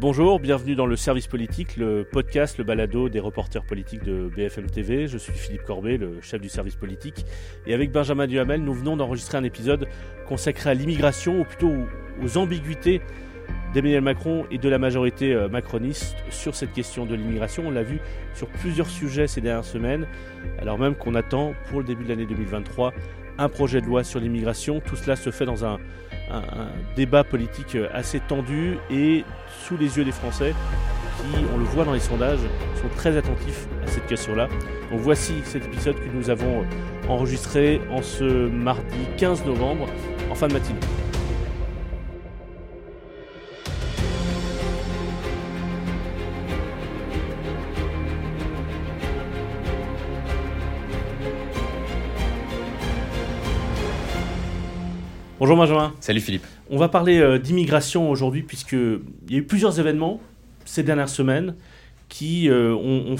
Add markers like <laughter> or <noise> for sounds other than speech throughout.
Bonjour, bienvenue dans le service politique, le podcast, le balado des reporters politiques de BFM TV. Je suis Philippe Corbet, le chef du service politique. Et avec Benjamin Duhamel, nous venons d'enregistrer un épisode consacré à l'immigration, ou plutôt aux ambiguïtés d'Emmanuel Macron et de la majorité euh, macroniste sur cette question de l'immigration. On l'a vu sur plusieurs sujets ces dernières semaines, alors même qu'on attend pour le début de l'année 2023 un projet de loi sur l'immigration. Tout cela se fait dans un, débat politique euh, assez tendu et sous les yeux des Français qui, on le voit dans les sondages, sont très attentifs à cette question-là. Donc voici cet épisode que nous avons euh, enregistré en ce mardi 15 novembre, en fin de matinée. Bonjour Benjamin. Salut Philippe. On va parler euh, d'immigration aujourd'hui puisqu'il y a eu plusieurs événements ces dernières semaines qui euh, ont,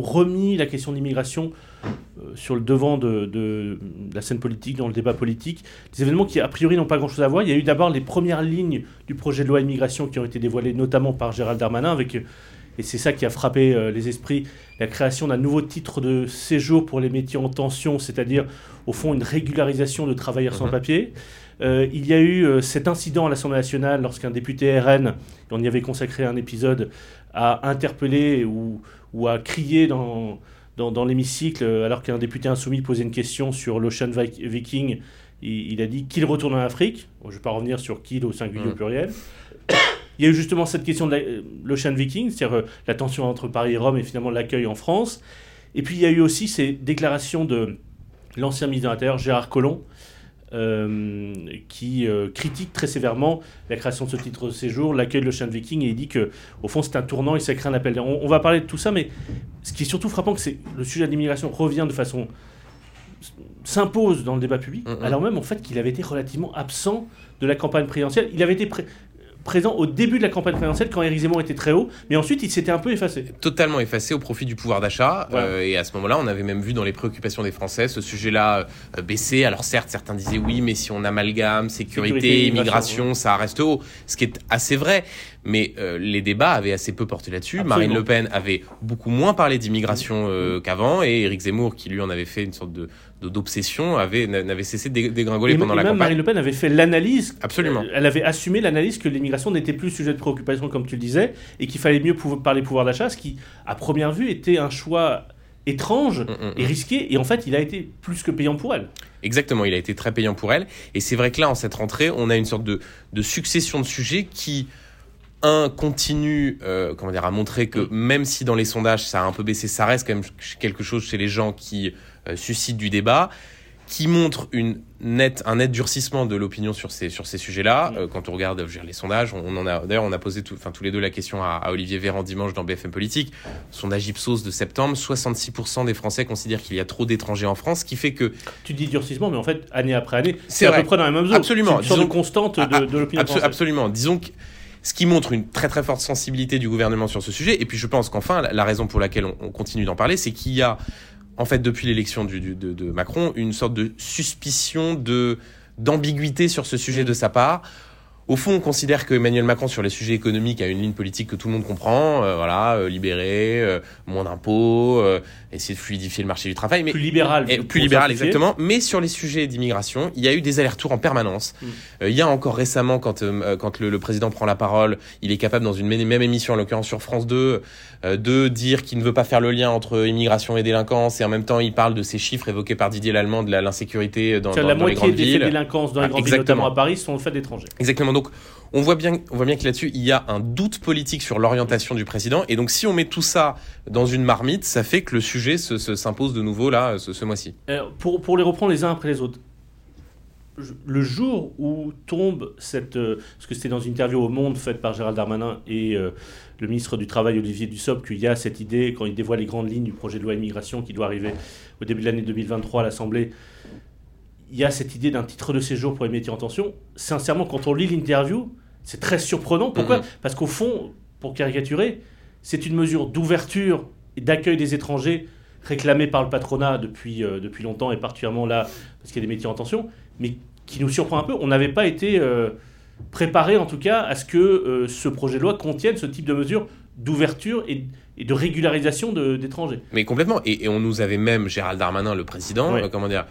remis la question d'immigration euh, sur le devant de, la scène politique, dans le débat politique. Des événements qui, a priori, n'ont pas grand-chose à voir. Il y a eu d'abord les premières lignes du projet de loi immigration qui ont été dévoilées notamment par Gérald Darmanin, avec, et c'est ça qui a frappé les esprits, la création d'un nouveau titre de séjour pour les métiers en tension, c'est-à-dire, au fond, une régularisation de travailleurs sans mhm. papier. Euh, il y a eu euh, cet incident à l'Assemblée nationale lorsqu'un député RN, on y avait consacré un épisode, a interpellé ou, ou a crié dans, dans, l'hémicycle alors qu'un député insoumis posait une question sur l'Ocean Viking. Il, a dit qu'il retourne en Afrique. je ne vais pas revenir sur qu'il au singulier au mm. pluriel. Il y a eu justement cette question de euh, l'Ocean Viking, c'est-à-dire la tension entre Paris et Rome et finalement l'accueil en France. Et puis il y a eu aussi ces déclarations de l'ancien ministre de l'Intérieur, Gérard Collomb, euh, qui euh, critique très sévèrement la création de ce titre de séjour, l'accueil de l'Ocean Viking, et il dit que au fond c'est un tournant et ça crée un appel. On, on, va parler de tout ça, mais ce qui est surtout frappant, c'est que le sujet de l'immigration revient de façon s'impose dans le débat public, alors même en fait qu'il avait été relativement absent de la campagne présidentielle. Il avait été présent au début de la campagne présidentielle quand Éric Zemmour était très haut, mais ensuite il s'était un peu effacé. Totalement effacé au profit du pouvoir d'achat. Euh, et à ce moment-là, on avait même vu dans les préoccupations des Français ce sujet-là euh, baisser. Alors certes, certains disaient oui, mais si on amalgame sécurité, immigration, ça reste haut. Ce qui est assez vrai. Mais euh, les débats avaient assez peu porté là-dessus. Marine Le Pen avait beaucoup moins parlé d'immigration qu'avant, et Éric Zemmour, qui lui en avait fait une sorte de d'obsession avait n'avait cessé de dégringoler pendant la même campagne. Marine Le Pen avait fait l'analyse. Absolument. Elle avait assumé l'analyse que l'immigration n'était plus sujet de préoccupation comme tu le disais et qu'il fallait mieux parler pouvoir d'achat, ce qui à première vue était un choix étrange mm, mm, et mm. risqué et en fait il a été plus que payant pour elle. Exactement, il a été très payant pour elle et c'est vrai que là en cette rentrée on a une sorte de, de succession de sujets qui un continue euh, comment dire à montrer que même si dans les sondages ça a un peu baissé ça reste quand même quelque chose chez les gens qui euh, suscite du débat, qui montre une nette, un net durcissement de l'opinion sur ces, sur ces sujets-là. Euh, quand on regarde les sondages, on, en a d'ailleurs on a posé tout, enfin, tous les deux la question à, Olivier Véran dimanche dans BFM Politique. Sondage Ipsos de septembre, 66% des Français considèrent qu'il y a trop d'étrangers en France, ce qui fait que tu dis durcissement, mais en fait année après année, c'est à peu près dans la même zone. Absolument, une sorte constante de, de l'opinion Absolument, disons que ce qui montre une très très forte sensibilité du gouvernement sur ce sujet. Et puis je pense qu'enfin, la, raison pour laquelle on continue d'en parler, c'est qu'il y a en fait, depuis l'élection de, de, Macron, une sorte de suspicion de d'ambiguïté sur ce sujet de sa part. Au fond, on considère que Emmanuel Macron sur les sujets économiques a une ligne politique que tout le monde comprend, euh, voilà, euh, libérer, euh, moins d'impôts, essayer de fluidifier le marché du travail, mais plus libéral, plus libéral exactement. Mais sur les sujets d'immigration, il y a eu des allers-retours en permanence. Mm. il y a encore récemment, quand quand le, président prend la parole, il est capable dans une même émission, en l'occurrence sur France 2, de dire qu'il ne veut pas faire le lien entre immigration et délinquance, et en même temps, il parle de ces chiffres évoqués par Didier Lallemand de l'insécurité dans, dans, la dans les grandes villes. La moitié des délinquances dans les ah, grandes villes, notamment à Paris, sont le fait d'étrangers. Exactement. Donc, on voit bien, que là-dessus, il y a un doute politique sur l'orientation du président. Et donc, si on met tout ça dans une marmite, ça fait que le sujet s'impose de nouveau là, ce, mois-ci. Pour, pour les reprendre les uns après les autres, le jour où tombe cette. Euh, parce que c'était dans une interview au Monde faite par Gérald Darmanin et euh, le ministre du Travail Olivier Dussopt qu'il y a cette idée, quand il dévoile les grandes lignes du projet de loi immigration qui doit arriver au début de l'année 2023 à l'Assemblée, il y a cette idée d'un titre de séjour pour les métiers en tension. Sincèrement, quand on lit l'interview, c'est très surprenant. Pourquoi mhm. Parce qu'au fond, pour caricaturer, c'est une mesure d'ouverture et d'accueil des étrangers réclamée par le patronat depuis, euh, depuis longtemps et particulièrement là parce qu'il y a des métiers en tension, mais qui nous surprend un peu. On n'avait pas été euh, préparer en tout cas à ce que euh, ce projet de loi contienne ce type de mesures d'ouverture et, et de régularisation d'étrangers. Mais complètement. Et, et on nous avait même, Gérald Darmanin, le président, euh, comment dire,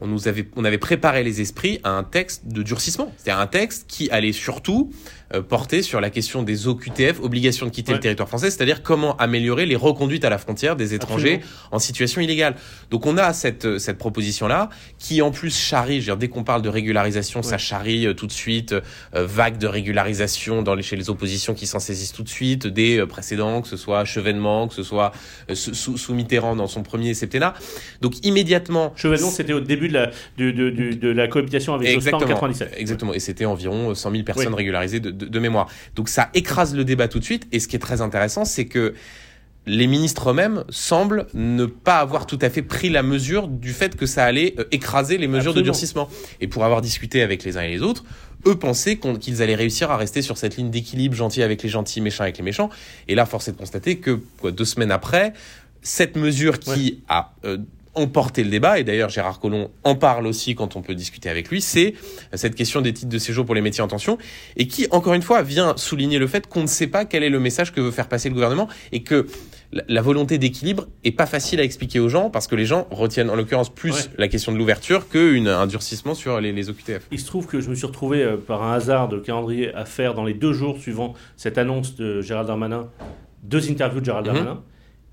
on nous avait, on avait préparé les esprits à un texte de durcissement. C'est-à-dire un texte qui allait surtout euh, porter sur la question des OQTF, obligation de quitter Ouais. le territoire français, c'est-à-dire comment améliorer les reconduites à la frontière des étrangers en situation illégale. Donc on a cette, euh, cette proposition-là qui en plus charrie, je veux dire, dès qu'on parle de régularisation, ça charrie euh, tout de suite, euh, vague de régularisation dans les, chez les oppositions qui s'en saisissent tout de suite, des précédents, que ce soit Chevènement, que ce soit euh, sous, sous- sous Mitterrand dans son premier septennat. Donc immédiatement... Chevènement, c'était au début de la, de, de, de- de la cohabitation avec Jospin en Exactement, 97. exactement. Et c'était environ 100 000 personnes Oui. régularisées de, de- de mémoire. Donc ça écrase le débat tout de suite. Et ce qui est très intéressant, c'est que les ministres eux-mêmes semblent ne pas avoir tout à fait pris la mesure du fait que ça allait euh, écraser les mesures de durcissement. Et pour avoir discuté avec les uns et les autres, eux pensaient qu'ils allaient réussir à rester sur cette ligne d'équilibre gentil avec les gentils, méchant avec les méchants. Et là, force est de constater que quoi, deux semaines après, cette mesure qui a euh, emporté le débat, et d'ailleurs Gérard Collomb en parle aussi quand on peut discuter avec lui, c'est cette question des titres de séjour pour les métiers en tension, et qui, encore une fois, vient souligner le fait qu'on ne sait pas quel est le message que veut faire passer le gouvernement, et que la- volonté d'équilibre est pas facile à expliquer aux gens, parce que les gens retiennent en l'occurrence plus Ouais. la question de l'ouverture qu'un durcissement sur les, les OQTF. Il se trouve que je me suis retrouvé euh, par un hasard de calendrier à faire dans les deux jours suivant cette annonce de Gérald Darmanin, deux interviews de Gérald Mhm. Darmanin.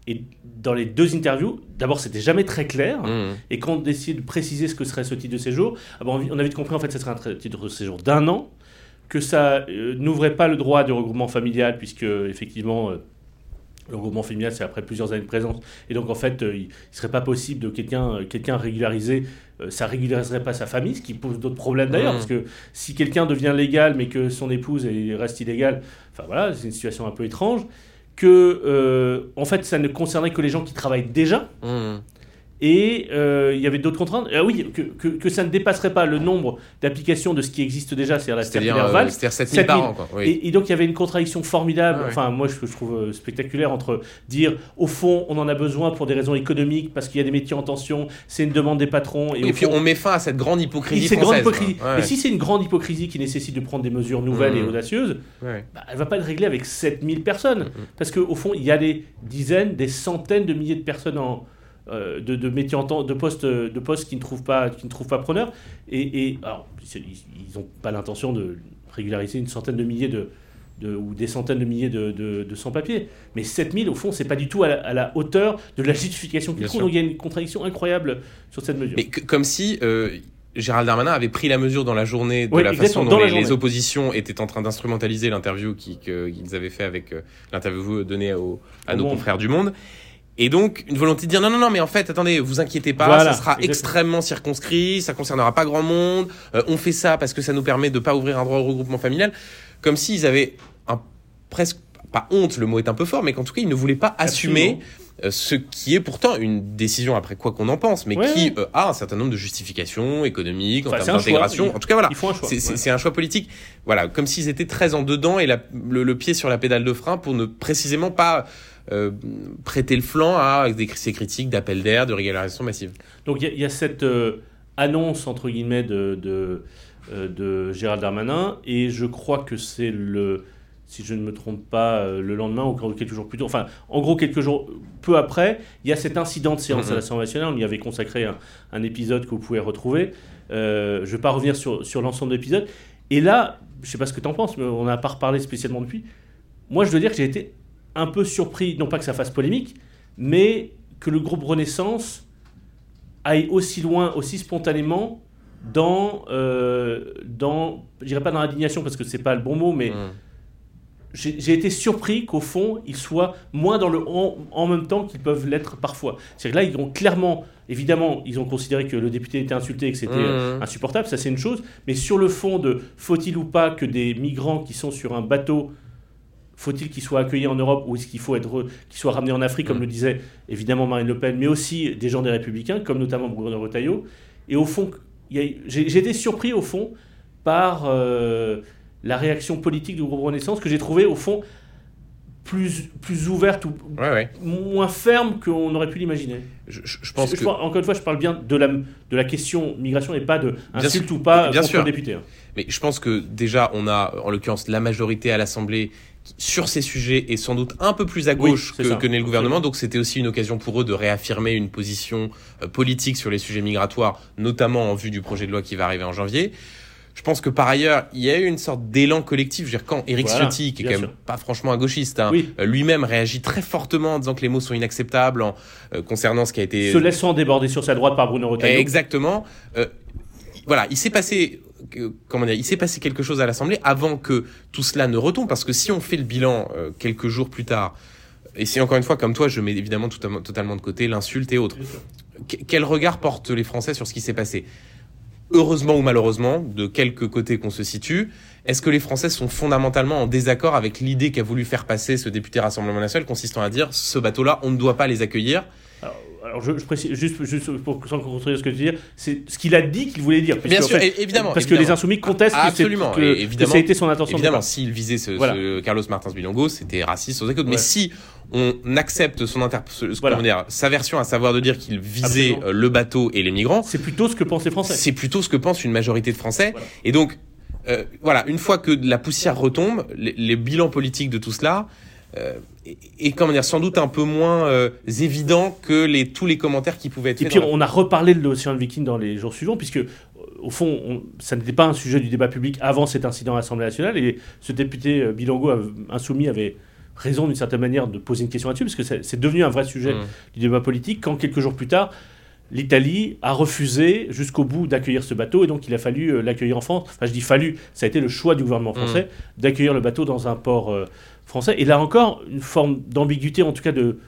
Et dans les deux interviews, d'abord, c'était jamais très clair. Mmh. Et quand on décide de préciser ce que serait ce titre de séjour, ah bon, on a vite compris en fait que ce serait un titre de séjour d'un an, que ça euh, n'ouvrait pas le droit du regroupement familial, puisque effectivement. euh, le regroupement familial, c'est après plusieurs années de présence. Et donc, en fait, euh, il ne serait pas possible de quelqu'un euh, ça régulariserait pas sa famille, ce qui pose d'autres problèmes d'ailleurs, Mhm. parce que si quelqu'un devient légal, mais que son épouse reste illégale, enfin voilà, c'est une situation un peu étrange, que, euh, en fait, ça ne concernait que les gens qui travaillent déjà, Mmh. Et euh, il y avait d'autres contraintes. Ah oui, que, que, que ça ne dépasserait pas le nombre d'applications de ce qui existe déjà, c'est-à-dire la euh, Valls. c'est-à-dire 7000 par 7000. an. Quoi. Oui. Et, et donc il y avait une contradiction formidable, Ah ouais. enfin moi je, je trouve euh, spectaculaire entre dire au fond on en a besoin pour des raisons économiques parce qu'il y a des métiers en tension, c'est une demande des patrons et, puis fond, on met fin à cette grande hypocrisie grande. Ouais. Mais si c'est une grande hypocrisie qui nécessite de prendre des mesures nouvelles et Mhm. audacieuses, Ouais. bah, elle va pas être réglée avec 7000 personnes. Mhm. Parce qu'au fond, il y a des dizaines, des centaines de milliers de personnes en, euh, de, de métiers en temps, de postes, de postes qui ne trouvent pas, qui ne trouvent pas preneur. Et, et alors, ils n'ont pas l'intention de régulariser une centaine de milliers de, de- ou des centaines de milliers de, de, de sans-papiers. Mais 7000, au fond, c'est pas du tout à la, à la hauteur de la justification qu'ils trouvent. Donc il y a une contradiction incroyable sur cette mesure. Mais que- comme si euh, Gérald Darmanin avait pris la mesure dans la journée de Oui, la façon dont les, les oppositions étaient en train d'instrumentaliser l'interview qu'ils avaient fait avec euh, l'interview donnée à Au nos confrères du Monde. Et donc, une volonté de dire non, non, non, mais en fait, attendez, vous inquiétez pas, Voilà, ça sera exactement. extrêmement circonscrit, ça concernera pas grand monde, euh, on fait ça parce que ça nous permet de pas ouvrir un droit au regroupement familial. Comme s'ils avaient un, presque, pas honte, le mot est un peu fort, mais qu'en tout cas, ils ne voulaient pas assumer euh, ce qui est pourtant une décision après quoi qu'on en pense, mais Ouais, qui euh, a un certain nombre de justifications économiques, en termes d'intégration. En tout cas, voilà. C'est ouais. un choix politique. Voilà, comme s'ils étaient très en dedans et la- le, le pied sur la pédale de frein pour ne précisément pas euh, prêter le flanc à ces critiques d'appel d'air, de régularisation massive. Donc il y a- il y, a cette euh, annonce, entre guillemets, de, de, euh, de Gérald Darmanin, et je crois que c'est le, si je ne me trompe pas, le lendemain ou quelques jours plus tôt, enfin, en gros, quelques jours, peu après, il y a cet incident de séance Mhm. à l'Assemblée nationale, on y avait consacré un, un épisode que vous pouvez retrouver. Je ne vais pas revenir sur, sur l'ensemble de l'épisode. Et là, je ne sais pas ce que tu en penses, mais on n'a pas reparlé spécialement depuis. Moi, je dois dire que j'ai été un peu surpris, non pas que ça fasse polémique, mais que le groupe Renaissance aille aussi loin, aussi spontanément dans, euh, dans je dirais pas dans l'indignation parce que c'est pas le bon mot, mais Mm. j'ai été surpris qu'au fond, ils soient moins dans le en, en même temps qu'ils peuvent l'être parfois. C'est-à-dire que là, ils ont clairement, évidemment, ils ont considéré que le député était insulté et que c'était Mhm. insupportable, ça c'est une chose, mais sur le fond de faut-il ou pas que des migrants qui sont sur un bateau, faut-il qu'ils soient accueillis en Europe ou est-ce qu'il faut être qu'ils soient ramenés en Afrique, comme Mhm. le disait évidemment Marine Le Pen, mais aussi des gens des Républicains, comme notamment Bruno Retailleau. Et au fond, j'ai été surpris au fond par euh, la réaction politique du groupe Renaissance que j'ai trouvé au fond plus, plus ouverte ou Ouais, ouais. moins ferme qu'on aurait pu l'imaginer. Je, je- je pense Je- que je parle- encore une fois, je parle bien de la, de la question migration et pas de insulte ou pas Bien contre sûr. député. hein. Mais je pense que déjà, on a, en l'occurrence, la majorité à l'Assemblée sur ces sujets est sans doute un peu plus à gauche que, que n'est le gouvernement. Donc c'était aussi une occasion pour eux de réaffirmer une position euh, politique sur les sujets migratoires, notamment en vue du projet de loi qui va arriver en janvier. Je pense que par ailleurs, il y a eu une sorte d'élan collectif. Je veux dire, quand Éric Voilà, Ciotti, qui est quand même pas franchement un gauchiste, hein, Oui. euh, lui-même réagit très fortement en disant que les mots sont inacceptables en, euh, concernant ce qui a été Se laissant déborder sur sa droite par Bruno Retailleau. Exactement. Euh, voilà, il s'est passé, que- comment dire, il s'est passé quelque chose à l'Assemblée avant que tout cela ne retombe, parce que si on fait le bilan euh, quelques jours plus tard, et si encore une fois, comme toi, je mets évidemment totalement, totalement de côté l'insulte et autres, que- quel regard portent les Français sur ce qui s'est passé? Heureusement ou malheureusement, de quelque côté qu'on se situe, est-ce que les Français sont fondamentalement en désaccord avec l'idée qu'a voulu faire passer ce député Rassemblement National, consistant à dire ce bateau-là, on ne doit pas les accueillir Alors, alors, je, je précise juste, juste pour sans contredire ce que tu dis, c'est ce qu'il a dit qu'il voulait dire. Bien en sûr, fait, évidemment. Parce que les insoumis contestent Ah, absolument, que, que ça a été son intention. de Évidemment, s'il visait ce, Voilà. ce Carlos Martins Bilongo, c'était raciste aux écoutes. Mais si on accepte son inter ce- Voilà. dire, sa version, à savoir de dire qu'il visait Absolument. euh, le bateau et les migrants, C'est plutôt ce que pensent les Français. c'est plutôt ce que pense une majorité de Français. Voilà. Et donc, euh, voilà, une fois que la poussière retombe, les, les bilans politiques de tout cela euh, est, est, comment dire, sans doute un peu moins euh, évident que les, tous les commentaires qui pouvaient être Et puis la- on a reparlé de l'océan Viking dans les jours suivants, puisque euh, au fond, on- ça n'était pas un sujet du débat public avant cet incident à l'Assemblée nationale, et ce député euh, Bilongo insoumis avait raison d'une certaine manière de poser une question là-dessus, parce que c'est devenu un vrai sujet Mm. du débat politique, quand quelques jours plus tard, l'Italie a refusé jusqu'au bout d'accueillir ce bateau, et donc il a fallu euh, l'accueillir en France. Enfin, je dis fallu, ça a été le choix du gouvernement français d'accueillir le bateau dans un port euh, français. Et là encore, une forme d'ambiguïté, en tout cas de,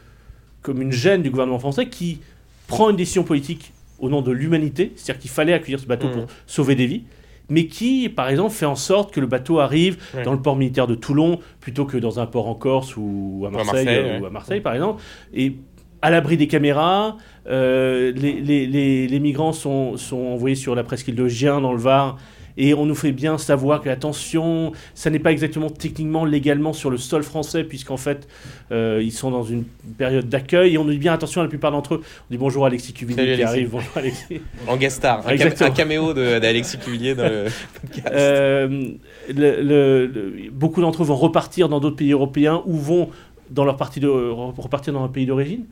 comme une gêne du gouvernement français qui prend une décision politique au nom de l'humanité, c'est-à-dire qu'il fallait accueillir ce bateau pour sauver des vies, mais qui, par exemple, fait en sorte que le bateau arrive Ouais. dans le port militaire de Toulon plutôt que dans un port en Corse ou à à Marseille, euh, ouais. ou à Marseille, par exemple, et à l'abri des caméras. euh, les, les- les- les migrants sont, sont envoyés sur la presqu'île de Gien dans le Var. Et on nous fait bien savoir que, attention, ça n'est pas exactement techniquement, légalement sur le sol français, puisqu'en fait, euh, ils sont dans une période d'accueil. Et on nous dit bien attention à la plupart d'entre eux. On dit bonjour Alexis Cuvillier Salut, qui Alexis. arrive. Bonjour Alexis. <laughs> En guest star, un, cam- un caméo d'Alexis Cuvillier dans le <laughs> podcast. Euh, le- le- le- beaucoup d'entre eux vont repartir dans d'autres pays européens ou vont dans leur partie de, repartir dans leur pays d'origine.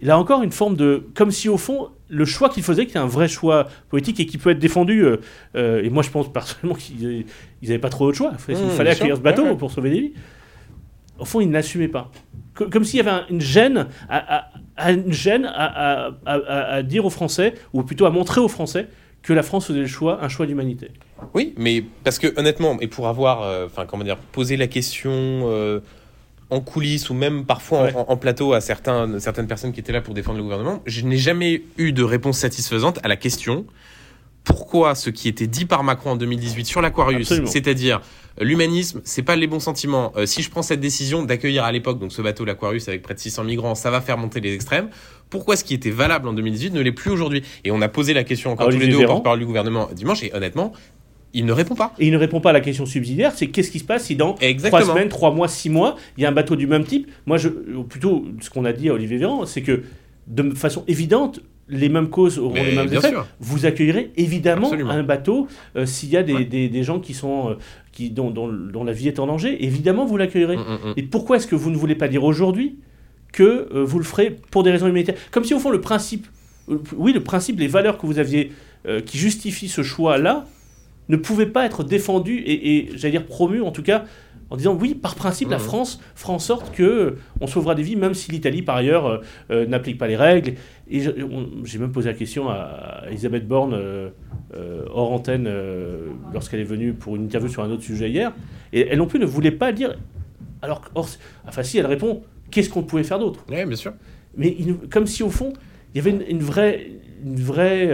Il a encore une forme de. Comme si au fond, le choix qu'il faisait, qui était un vrai choix politique et qui peut être défendu. euh, euh, et moi, je pense personnellement <laughs> qu'ils n'avaient pas trop d'autre choix. Il Mmh, fallait accueillir sûr. ce bateau Ouais, ouais. pour sauver des vies. Au fond, il n'assumait pas. Co- Comme s'il y avait un- une gêne, à, à- à- une gêne à, à- à- à- à dire aux Français, ou plutôt à montrer aux Français, que la France faisait le choix, un choix d'humanité. Oui, mais parce que honnêtement, et pour avoir, euh, enfin comment dire, posé la question euh, en coulisses ou même parfois en- Ouais. en, en plateau à certains, certaines personnes qui étaient là pour défendre le gouvernement, je n'ai jamais eu de réponse satisfaisante à la question pourquoi ce qui était dit par Macron en 2018 sur l'Aquarius, c'est-à-dire euh, l'humanisme, c'est pas les bons sentiments. Euh, si je prends cette décision d'accueillir à l'époque donc ce bateau l'Aquarius avec près de 600 migrants, ça va faire monter les extrêmes. Pourquoi ce qui était valable en 2018 ne l'est plus aujourd'hui? Et on a posé la question encore À tous les deux au porte-parole du gouvernement dimanche et honnêtement, il ne répond pas. Et il ne répond pas à la question subsidiaire, c'est qu'est-ce qui se passe si dans Exactement. trois semaines, trois mois, six mois, il y a un bateau du même type Moi, je, ou plutôt, ce qu'on a dit à Olivier Véran, c'est que de façon évidente, les mêmes causes auront Mais les mêmes effets. sûr. Vous accueillerez évidemment Absolument. un bateau euh, s'il y a des, Ouais. des- des gens qui sont, euh, qui, dont, dont- dont la vie est en danger. Évidemment, vous l'accueillerez. Mm, mm, mm. Et pourquoi est-ce que vous ne voulez pas dire aujourd'hui que euh, vous le ferez pour des raisons humanitaires? Comme si au fond le principe, oui, le principe, les valeurs que vous aviez, qui justifient ce choix-là, ne pouvaient pas être défendues et, et, j'allais dire promues en tout cas, en disant oui, par principe, la Mhm. France fera en sorte que euh, on sauvera des vies, même si l'Italie par ailleurs euh, euh, n'applique pas les règles. Et j'ai même posé la question à, à Elisabeth Borne hors antenne lorsqu'elle est venue pour une interview sur un autre sujet hier, et elle non plus ne voulait pas dire. Alors, que- or, enfin si, elle répond, qu'est-ce qu'on pouvait faire d'autre? Ouais, bien sûr. Mais il- comme si au fond, il y avait une, une vraie, une vraie,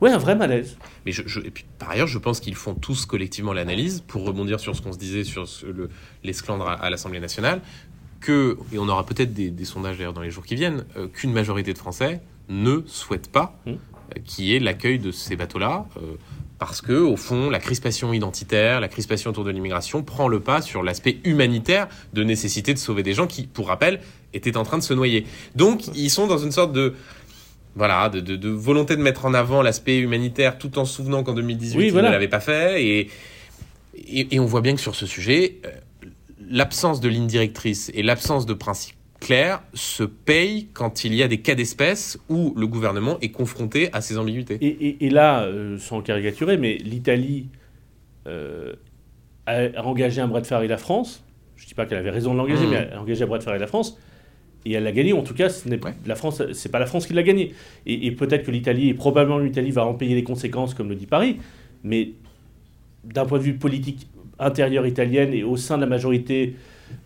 ouais, un vrai malaise. Mais je, je- et puis, par ailleurs, je pense qu'ils font tous collectivement l'analyse, pour rebondir sur ce qu'on se disait sur ce- le- l'esclandre à, à l'Assemblée nationale, que, et on aura peut-être des, des sondages d'ailleurs dans les jours qui viennent, euh, qu'une majorité de Français ne souhaite pas Mm. euh, qu'il y ait l'accueil de ces bateaux-là. euh, parce que au fond, la crispation identitaire, la crispation autour de l'immigration prend le pas sur l'aspect humanitaire de nécessité de sauver des gens qui, pour rappel, étaient en train de se noyer. Donc, ils sont dans une sorte de voilà, de, de, de volonté de mettre en avant l'aspect humanitaire tout en souvenant qu'en 2018, Oui, voilà. ne l'avaient pas fait. Et, et, et on voit bien que sur ce sujet, euh, l'absence de ligne directrice et l'absence de principe clair se paye quand il y a des cas d'espèce où le gouvernement est confronté à ces ambiguïtés. Et, et- là, euh, sans caricaturer, mais l'Italie euh, a, a engagé un bras de fer avec la France. Je ne dis pas qu'elle avait raison de l'engager, Mhm. mais elle a engagé un bras de fer avec la France. Et elle l'a gagné. En tout cas, ce n'est Ouais. la France. C'est pas la France qui l'a gagné. Et, et peut-être que l'Italie, et probablement l'Italie, va en payer les conséquences, comme le dit Paris. Mais d'un point de vue politique intérieur italienne et au sein de la majorité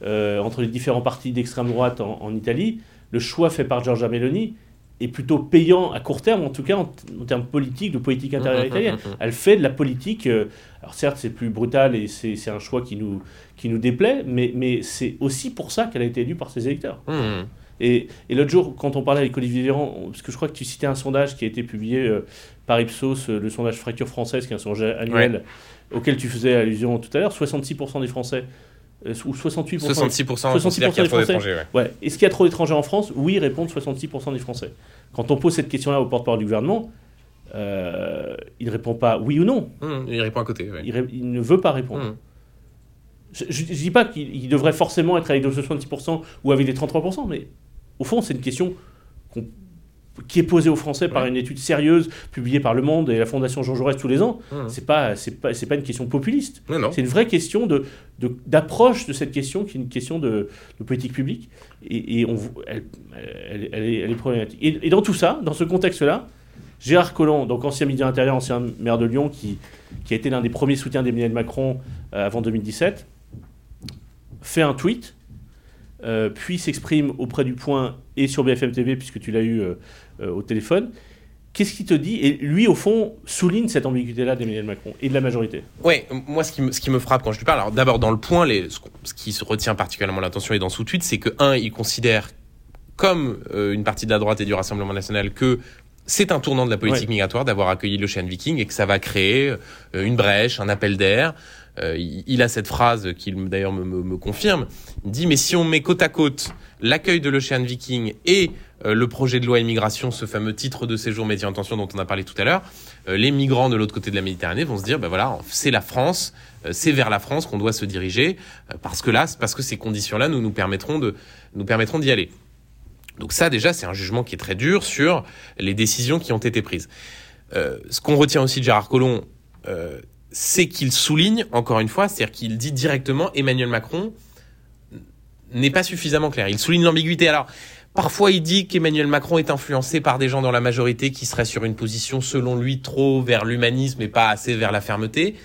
euh, entre les différents partis d'extrême droite en, en Italie, le choix fait par Giorgia Meloni est plutôt payant à court terme, en tout cas en, en termes politiques, de politique intérieure Mhm, italienne. mhm. Elle fait de la politique, euh, alors certes c'est plus brutal et c'est un choix qui nous, qui nous déplaît, mais, mais c'est aussi pour ça qu'elle a été élue par ses électeurs. Mmh. Et, et l'autre jour, quand on parlait avec Olivier Véran, parce que je crois que tu citais un sondage qui a été publié euh, par Ipsos, euh, le sondage Fracture Française, qui est un sondage annuel auquel tu faisais allusion tout à l'heure, 66% des Français, ou 68%, 66% 66% considèrent qu'il y a trop des Français. ouais. Ouais. Est-ce qu'il y a trop d'étrangers en France Oui, répondent 66% des Français. Quand on pose cette question-là au porte-parole du gouvernement, euh, il ne répond pas oui ou non. Mmh, il répond à côté. ouais. Il, ré- il ne veut pas répondre. Mmh. Je ne dis pas qu'il il devrait forcément être avec des 66% ou avec des 33%, mais au fond, c'est une question qu'on- qui est posée aux Français par Ouais. une étude sérieuse publiée par Le Monde et la Fondation Jean Jaurès tous les ans. Mmh. C'est pas, c'est pas, pas une question populiste. C'est une vraie question de, d'approche de, cette question, qui est une question de, de politique publique. Et, et on, elle, elle- elle est, elle est problématique. Et, et dans tout ça, dans ce contexte-là, Gérard Collomb, donc ancien ministre de l'Intérieur, ancien maire de Lyon, qui, qui a été l'un des premiers soutiens d'Emmanuel Macron euh, avant 2017, fait un tweet, euh, puis s'exprime auprès du Point et sur BFM TV, puisque tu l'as eu euh, au téléphone. Qu'est-ce qu'il te dit Et lui, au fond, souligne cette ambiguïté-là d'Emmanuel Macron et de la majorité? Ouais, moi, ce qui, me, ce qui me frappe quand je lui parle, alors d'abord dans le point, les, ce, qui se retient particulièrement l'attention et dans sous tweet, c'est que un, il considère comme euh, une partie de la droite et du Rassemblement national que c'est un tournant de la politique Ouais. migratoire d'avoir accueilli l'Ocean Viking et que ça va créer euh, une brèche, un appel d'air. Euh, il, a cette phrase qu'il d'ailleurs me, me, me confirme. Il dit mais si on met côte à côte l'accueil de l'Ocean Viking et euh, le projet de loi immigration, ce fameux titre de séjour métier en tension dont on a parlé tout à l'heure, euh, les migrants de l'autre côté de la Méditerranée vont se dire, ben voilà, c'est la France, euh, c'est vers la France qu'on doit se diriger, euh, parce que là, parce que ces conditions-là nous nous permettront de nous permettront d'y aller. Donc ça, déjà, c'est un jugement qui est très dur sur les décisions qui ont été prises. Euh, ce qu'on retient aussi de Gérard Collomb, euh, c'est qu'il souligne, encore une fois, c'est-à-dire qu'il dit directement Emmanuel Macron n'est pas suffisamment clair. Il souligne l'ambiguïté. Alors, parfois, il dit qu'Emmanuel Macron est influencé par des gens dans la majorité qui seraient sur une position, selon lui, trop vers l'humanisme et pas assez vers la fermeté.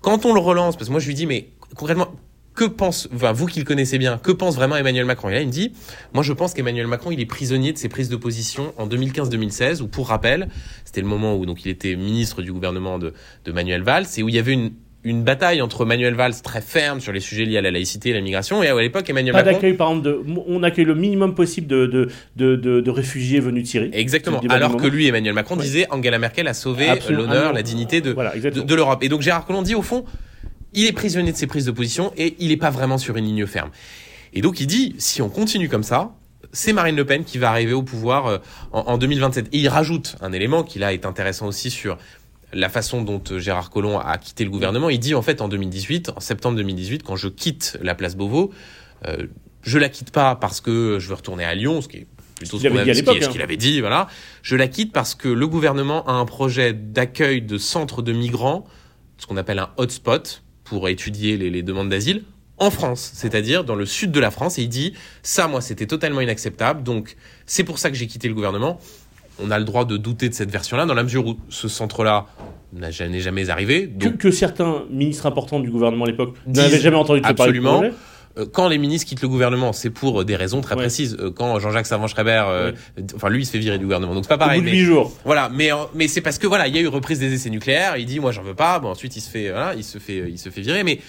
Quand on le relance, parce que moi, je lui dis, mais concrètement, que pense, vous qui le connaissez bien, que pense vraiment Emmanuel Macron? Et là, il me dit, moi, je pense qu'Emmanuel Macron, il est prisonnier de ses prises de position en 2015-2016, où, pour rappel, c'était le moment où donc il était ministre du gouvernement de, de Manuel Valls, et où il y avait une, une bataille entre Manuel Valls très ferme sur les sujets liés à la laïcité et la migration, et à l'époque, Emmanuel Pas Macron... d'accueil, par exemple, de, on accueille le minimum possible de, de, de, de- de réfugiés venus de Syrie. Exactement. Alors que lui, Emmanuel Macron, Ouais. disait Angela Merkel a sauvé l'honneur, Ah la dignité de, Voilà, de, l'Europe. Et donc Gérard Collomb dit au fond, il est prisonnier de ses prises de position et il n'est pas vraiment sur une ligne ferme. Et donc il dit, si on continue comme ça, c'est Marine Le Pen qui va arriver au pouvoir euh, en 2027. Et il rajoute un élément qui là est intéressant aussi sur la façon dont euh, Gérard Collomb a quitté le gouvernement. Il dit en fait en 2018, en septembre 2018, quand je quitte la place Beauvau, euh, je la quitte pas parce que je veux retourner à Lyon, ce qui est plutôt Ce qu'il avait qu'il avait dit, voilà. Je la quitte parce que le gouvernement a un projet d'accueil de centres de migrants, ce qu'on appelle un hotspot, pour étudier les, les demandes d'asile, en France, c'est-à-dire dans le sud de la France. Et il dit, ça, moi, c'était totalement inacceptable. Donc, c'est pour ça que j'ai quitté le gouvernement. On a le droit de douter de cette version-là, dans la mesure où ce centre-là n'est jamais arrivé. Que, Donc, que certains ministres importants du gouvernement à l'époque n'avaient jamais entendu te parler de absolument. Euh, quand les ministres quittent le gouvernement, c'est pour euh, des raisons très Ouais. précises. Euh, Quand Jean-Jacques Savant-Schreiber, euh, enfin lui, il se fait virer du gouvernement, donc c'est pas pareil. Au bout de mais- huit jours. Voilà, mais mais c'est parce que voilà, il y a eu reprise des essais nucléaires. Il dit moi j'en veux pas. Bon ensuite il se fait voilà, il se fait il se fait virer. Mais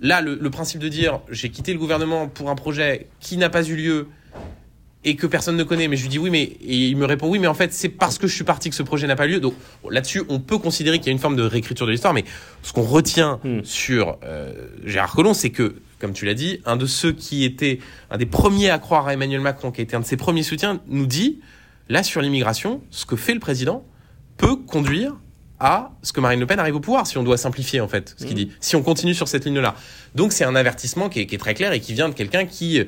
là le, le principe de dire j'ai quitté le gouvernement pour un projet qui n'a pas eu lieu et que personne ne connaît. Mais je lui dis oui, mais et il me répond oui, mais en fait c'est parce que je suis parti que ce projet n'a pas lieu. Donc bon, là-dessus, on peut considérer qu'il y a une forme de réécriture de l'histoire. Mais ce qu'on retient Hmm. sur euh, Gérard Collomb, c'est que, comme tu l'as dit, un de ceux qui était un des premiers à croire à Emmanuel Macron, qui a été un de ses premiers soutiens, nous dit là sur l'immigration, ce que fait le président peut conduire à ce que Marine Le Pen arrive au pouvoir, si on doit simplifier en fait ce qu'il Mhm. dit, si on continue sur cette ligne-là. Donc c'est un avertissement qui est, qui est très clair et qui vient de quelqu'un qui,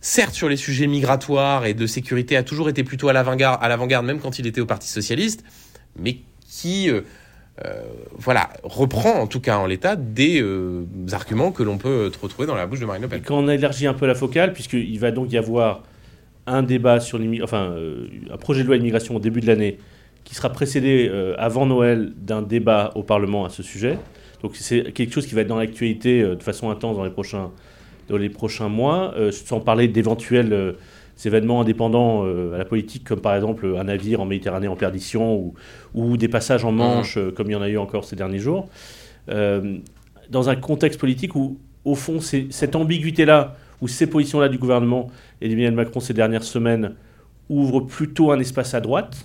certes sur les sujets migratoires et de sécurité, a toujours été plutôt à l'avant-garde, même quand il était au Parti socialiste, mais qui euh, euh, voilà, reprend en tout cas en l'état des euh, arguments que l'on peut retrouver dans la bouche de Marine Le Et Pen. quand on élargit un peu la focale, puisqu'il va donc y avoir un débat sur enfin, un projet de loi immigration au début de l'année, qui sera précédé avant Noël d'un débat au Parlement à ce sujet. Donc c'est quelque chose qui va être dans l'actualité de façon intense dans les prochains, dans les prochains mois, euh, sans parler d'éventuels euh, événements indépendants euh, à la politique, comme par exemple un navire en Méditerranée en perdition ou, ou des passages en Manche, euh, comme il y en a eu encore ces derniers jours. Dans un contexte politique où, au fond, cette ambiguïté-là, où ces positions-là du gouvernement et d'Emmanuel Macron ces dernières semaines ouvrent plutôt un espace à droite.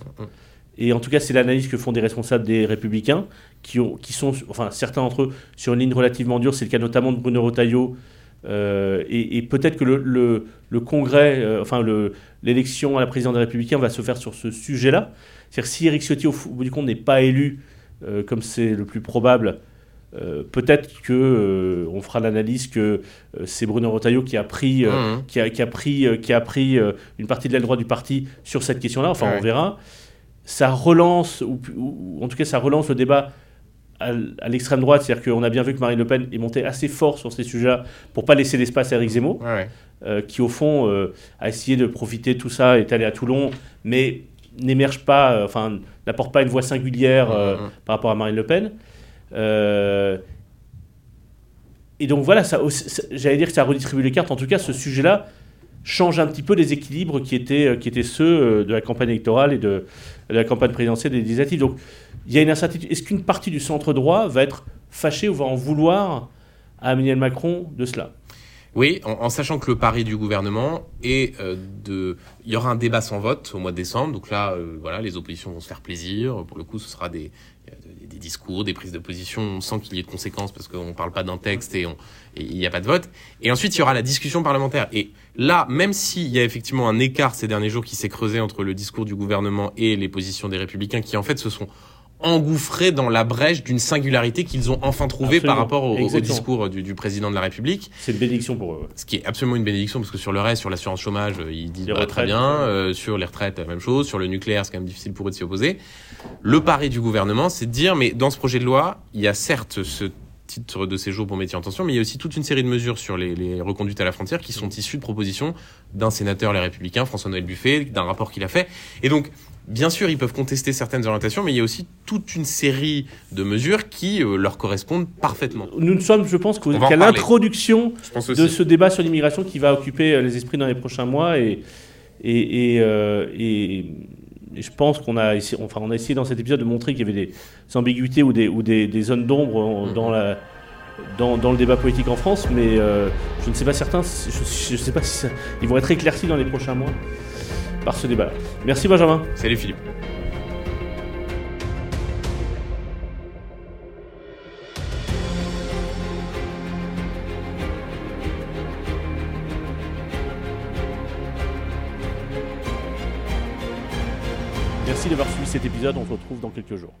Et en tout cas, c'est l'analyse que font des responsables des Républicains, qui, ont, qui sont, enfin, certains d'entre eux, sur une ligne relativement dure. C'est le cas notamment de Bruno Retailleau. Euh, et et peut-être que le, le- le Congrès, euh, enfin, le- l'élection à la présidence des Républicains va se faire sur ce sujet-là. C'est-à-dire, si Éric Ciotti, au, bout du compte, n'est pas élu, euh, comme c'est le plus probable, peut-être que on fera l'analyse que c'est Bruno Retailleau qui a pris, Mhm. qui a, qui a pris, qui a pris une partie de l'aile droite du parti sur cette question-là. Enfin, Ouais. on verra. Ça relance, ou en tout cas, ça relance le débat à, l'extrême droite. C'est-à-dire qu'on a bien vu que Marine Le Pen est montée assez fort sur ces sujets-là pour pas laisser l'espace à Éric Zemmour, Ouais, ouais. euh, qui au fond euh, a essayé de profiter de tout ça, est allé à Toulon, mais n'émerge pas, euh, enfin, n'apporte pas une voix singulière euh, Mhm. par rapport à Marine Le Pen. Et donc voilà, ça- j'allais dire que ça redistribue les cartes. En tout cas, ce sujet-là change un petit peu les équilibres qui étaient, euh, qui étaient ceux euh, de la campagne électorale et de, la campagne présidentielle des législatives. Donc il y a une incertitude. Est-ce qu'une partie du centre droit va être fâchée ou va en vouloir à Emmanuel Macron de cela? Oui, en, sachant que le pari du gouvernement est euh, de, il y aura un débat sans vote au mois de décembre. Donc là, voilà, les oppositions vont se faire plaisir. Pour le coup, ce sera des, des, discours, des prises de position sans qu'il y ait de conséquences parce qu'on ne parle pas d'un texte et il n'y a pas de vote. Et ensuite, il y aura la discussion parlementaire. Et là, même s'il y a effectivement un écart ces derniers jours qui s'est creusé entre le discours du gouvernement et les positions des républicains, qui en fait se sont engouffrés dans la brèche d'une singularité qu'ils ont enfin trouvée par rapport au, discours du, du président de la République. C'est une bénédiction pour eux. ouais. Ce qui est absolument une bénédiction parce que sur le reste, sur l'assurance chômage, euh, ils disent bah, très bien. Euh, sur les retraites, la même chose. Sur le nucléaire, c'est quand même difficile pour eux de s'y opposer. Le pari du gouvernement, c'est de dire, mais dans ce projet de loi, il y a certes ce titre de séjour pour métier en tension, mais il y a aussi toute une série de mesures sur les, les reconduites à la frontière qui sont issues de propositions d'un sénateur Les Républicains, François-Noël Buffet, d'un rapport qu'il a fait. Et donc, bien sûr, ils peuvent contester certaines orientations, mais il y a aussi toute une série de mesures qui euh, leur correspondent parfément. Nous ne sommes, je pense, qu'à l'introduction de ce débat sur l'immigration qui va occuper euh, les esprits dans les prochains mois et et, et, euh, et- et je pense qu'on a essayé, enfin on a essayé dans cet épisode de montrer qu'il y avait des ambiguïtés ou des ou des, des zones d'ombre Mhm. dans la dans, dans le débat politique en France, mais euh, je ne sais pas certains, je ne sais pas si ça- ils vont être éclaircis dans les prochains mois par ce débat. Merci Benjamin. Salut Philippe. Merci d'avoir suivi cet épisode. On se retrouve dans quelques jours.